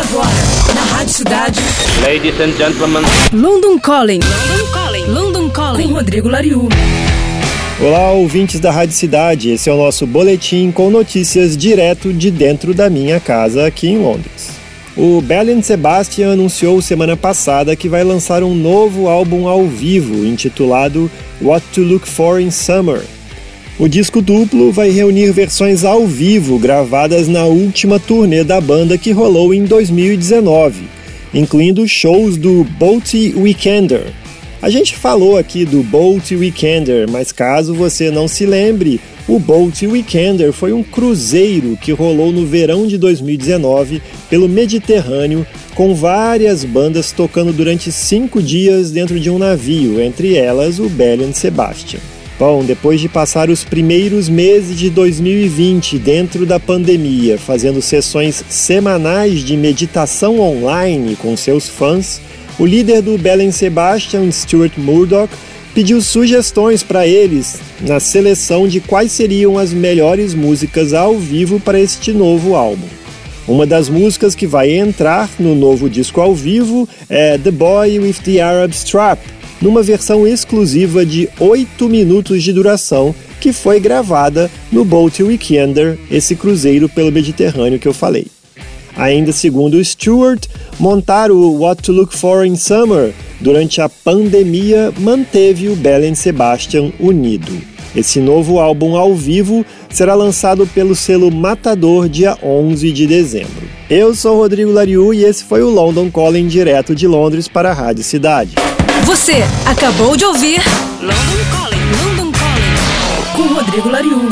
Agora, na Rádio Cidade. Ladies and gentlemen. London Calling. London Calling. London Calling. Com Rodrigo Lariu. Olá, ouvintes da Rádio Cidade. Esse é o nosso boletim com notícias direto de dentro da minha casa aqui em Londres. O Belen Sebastian anunciou semana passada que vai lançar um novo álbum ao vivo intitulado What to Look For in Summer. O disco duplo vai reunir versões ao vivo gravadas na última turnê da banda que rolou em 2019, incluindo shows do Boaty Weekender. A gente falou aqui do Boat Weekender, mas caso você não se lembre, o Boat Weekender foi um cruzeiro que rolou no verão de 2019 pelo Mediterrâneo, com várias bandas tocando durante cinco dias dentro de um navio, entre elas o Belen Sebastian. Bom, depois de passar os primeiros meses de 2020 dentro da pandemia, fazendo sessões semanais de meditação online com seus fãs, o líder do Belen Sebastian, Stuart Murdoch, pediu sugestões para eles na seleção de quais seriam as melhores músicas ao vivo para este novo álbum. Uma das músicas que vai entrar no novo disco ao vivo é The Boy with the Arab Strap, numa versão exclusiva de 8 minutos de duração que foi gravada no Boat Weekender, esse cruzeiro pelo Mediterrâneo que eu falei. Ainda segundo Stewart, montar o What to Look For in Summer durante a pandemia manteve o Belen Sebastian unido. Esse novo álbum ao vivo será lançado pelo selo Matador dia 11 de dezembro. Eu sou Rodrigo Lariu e esse foi o London Calling direto de Londres para a Rádio Cidade. Você acabou de ouvir London Calling, London Calling com Rodrigo Lariu.